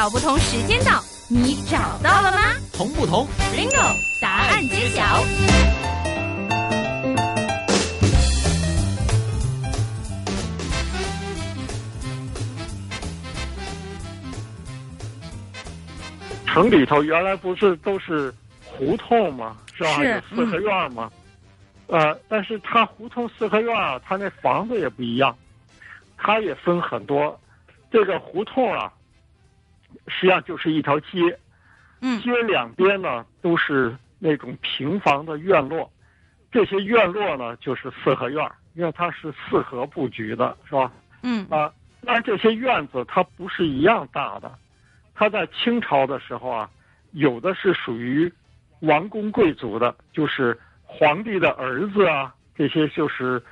小不同时间到，你找到了吗？同不同？Bingo，答案揭晓。城里头原来不是都是胡同吗？是吧？是有四合院吗？呃，但是它胡同四合院啊，它那房子也不一样，它也分很多。这个胡同啊，实际上就是一条街，嗯街两边呢都是那种平房的院落，这些院落呢就是四合院，因为它是四合布局的，是吧？嗯啊，但这些院子它不是一样大的，它在清朝的时候啊，有的是属于王公贵族的，就是皇帝的儿子啊，这些就是，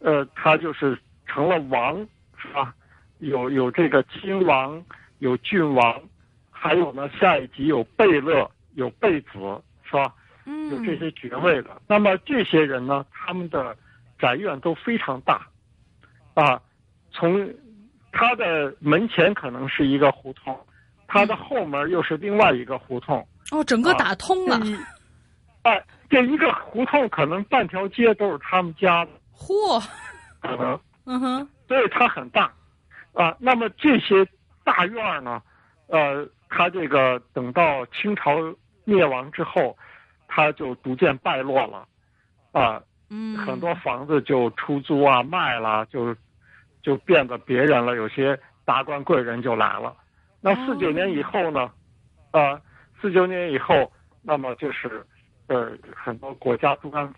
呃，他就是成了王，是吧？有有这个亲王，有郡王，还有呢，下一级有贝勒，有贝子，是吧？嗯。有这嗯些爵位的。那么这些人呢，他们的宅院都非常大，啊，从他的门前可能是一个胡同，他的后门又是另外一个胡同，哦，整个打通了哎，这一个胡同可能半条街都是他们家的，嚯，可能，嗯哼，所以它很大，啊，那么这些大院儿呢，呃，它这个等到清朝灭亡之后，它就逐渐败落了，啊，嗯，很多房子就出租啊、卖了，就就变得别人了。有些达官贵人就来了。那哦四九年以后呢？呃，四九年以后，那么就是呃很多国家中央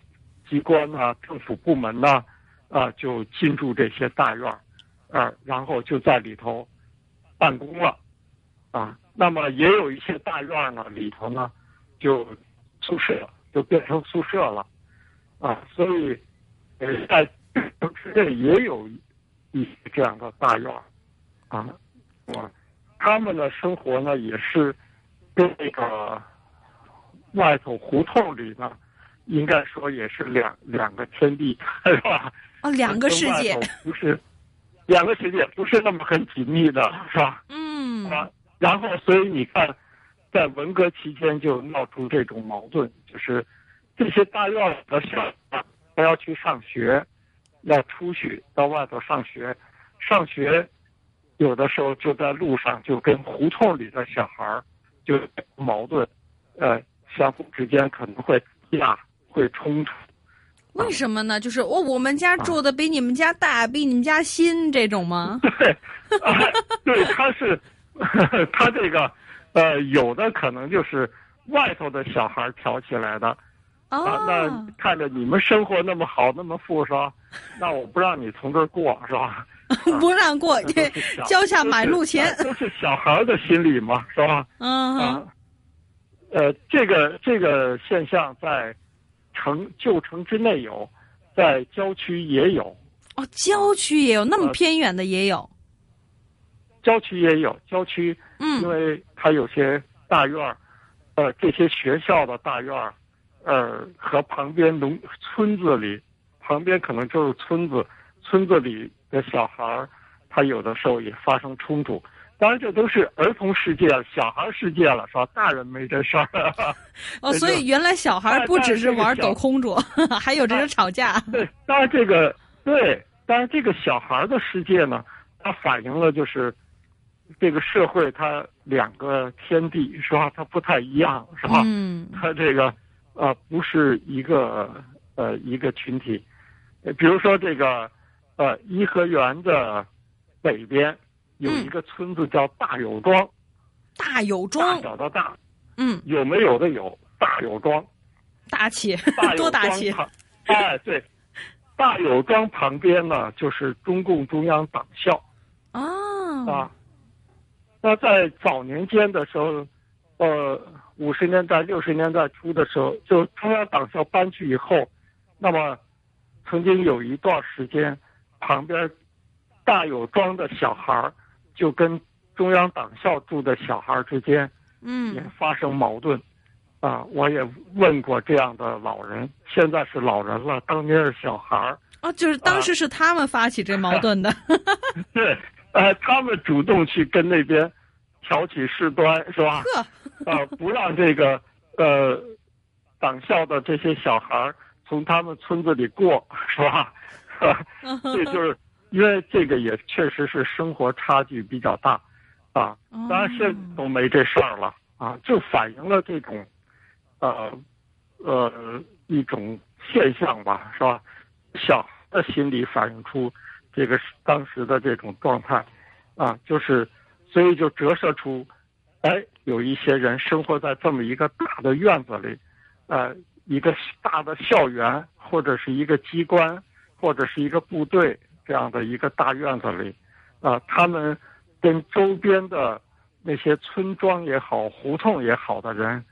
机关啊、政府部门呐啊、就进驻这些大院儿，啊，然后就在里头办公了，啊，那么也有一些大院儿呢，里头呢就宿舍就变成宿舍了。啊，所以，呃，在城市内也有一些这样的大院儿，啊，啊，他们的生活呢也是跟那个外头胡同里呢，应该说也是两两个天地，是吧？哦，两个世界不是两个世界，不是那么很紧密的，是吧？嗯啊，然后所以你看，在文革期间就闹出这种矛盾，就是这些大院里的小孩他要去上学，要出去到外头上学，上学有的时候就在路上就跟胡同里的小孩儿就矛盾，呃，相互之间可能会打会冲突。为什么呢？就是哦，我们家住的比你们家大，比你们家新，这种吗？对，啊，对，他是 他这个呃，有的可能就是外头的小孩挑起来的。啊，哦那，看着你们生活那么好，那么富，是吧？那我不让你从这儿过，是吧？不让过，这交下买路钱。都是小孩的心理嘛，是吧？嗯哼，啊，呃，这个这个现象在城旧城之内有，在郊区也有，哦，郊区也有，那么呃偏远的也有。郊区也有，郊区嗯因嗯，为它有些大院儿，呃，这些学校的大院儿，呃，和旁边农村子里，旁边可能就是村子，村子里的小孩儿，他有的时候也发生冲突。当然，这都是儿童世界、小孩世界了，是吧？大人没这事儿。哦，所以原来小孩不只是玩抖空竹，还有这种吵架。对，当然这个对，当然这个小孩的世界呢，它反映了就是这个社会它两个天地是吧？它不太一样是吧？嗯它这个呃不是一个呃一个群体，呃比如说这个呃颐和园的北边有一个村子叫大有庄，大有大庄，小的大，嗯，有没有的有，大有庄。大气大，有 多大气。哎，对，大有庄旁边呢就是中共中央党校啊，啊。那在早年间的时候，呃，五十年代、六十年代初的时候，就中央党校搬去以后，那么曾经有一段时间，旁边大有庄的小孩儿就跟中央党校住的小孩之间嗯也嗯，发生矛盾。啊，我也问过这样的老人，现在是老人了，当年是小孩儿。哦，就是当时是他们发起这矛盾的。对，呃，他们主动去跟那边挑起事端，是吧？呵，呃，不让这个呃党校的这些小孩儿从他们村子里过，是吧？这就是因为这个也确实是生活差距比较大，啊，当然现在都没这事儿了啊，就反映了这种呃呃一种现象吧，是吧？小的心理反映出这个当时的这种状态，啊，就是所以就折射出，哎，有一些人生活在这么一个大的院子里，呃，一个大的校园或者是一个机关。或者是一个部队这样的一个大院子里，啊，他们跟周边的那些村庄也好、胡同也好的人，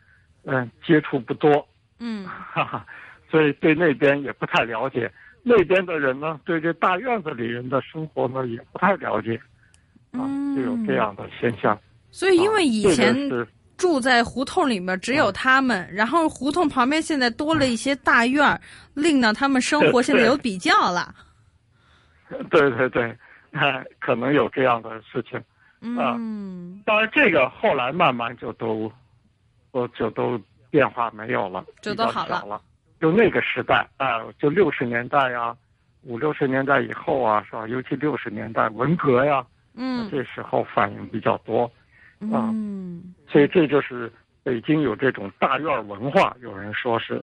嗯，接触不多，嗯，哈 哈，所以对那边也不太了解。那边的人呢，对这大院子里人的生活呢，也不太了解，啊，就有这样的现象。所以，因为以前是住在胡同里面只有他们，然后胡同旁边现在多了一些大院儿，令到他们生活现在有比较了。对对对，哎，可能有这样的事情。嗯，当然，这个后来慢慢就都，都就都变化没有了，就都好了。了。就那个时代啊，就六十年代呀，五六十年代以后啊，是吧？尤其六十年代文革呀，嗯，这时候反应比较多。啊，嗯，所以这就是北京有这种大院文化，有人说是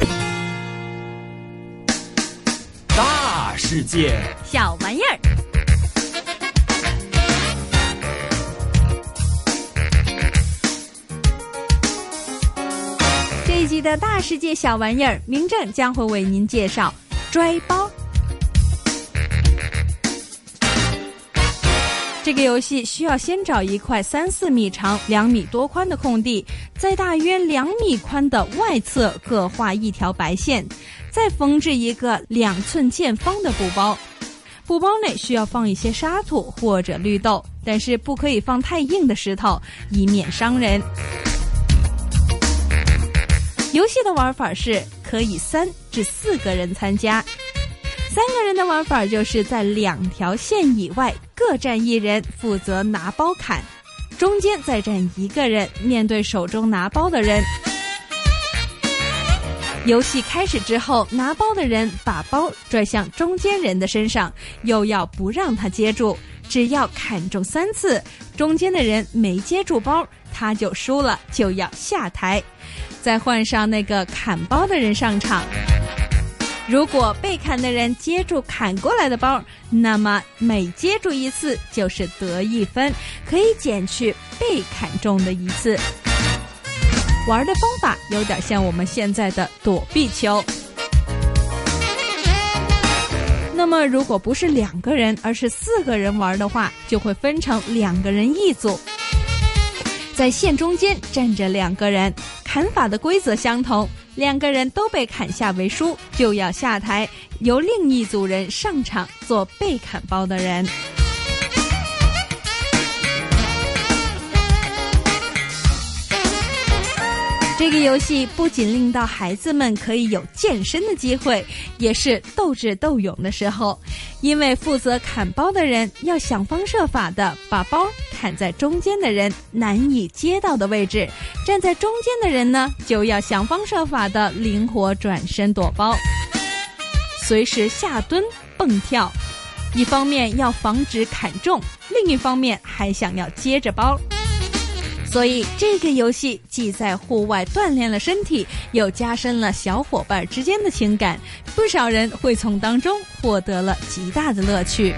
世界。小玩意儿。这一集的大世界小玩意儿，明正将会为您介绍拽包。这个游戏需要先找一块三四米长、两米多宽的空地，在大约两米宽的外侧各画一条白线，再缝制一个两寸见方的布包。布包内需要放一些沙土或者绿豆，但是不可以放太硬的石头，以免伤人。游戏的玩法是可以三至四个人参加。三个人的玩法就是在两条线以外各站一人，负责拿包砍，中间再站一个人，面对手中拿包的人。游戏开始之后，拿包的人把包拽向中间人的身上，又要不让他接住，只要砍中三次，中间的人没接住包，他就输了，就要下台，再换上那个砍包的人上场。如果被砍的人接住砍过来的包，那么每接住一次就是得一分，可以减去被砍中的一次。玩的方法有点像我们现在的躲避球。那么，如果不是两个人，而是四个人玩的话，就会分成两个人一组，在线中间站着两个人，砍法的规则相同。两个人都被砍下为输，就要下台，由另一组人上场做被砍包的人。这个游戏不仅令到孩子们可以有健身的机会，也是斗智斗勇的时候。因为负责砍包的人要想方设法的把包砍在中间的人难以接到的位置，站在中间的人呢就要想方设法的灵活转身躲包，随时下蹲蹦跳，一方面要防止砍中，另一方面还想要接着包。所以这个游戏既在户外锻炼了身体，又加深了小伙伴之间的情感，不少人会从当中获得了极大的乐趣。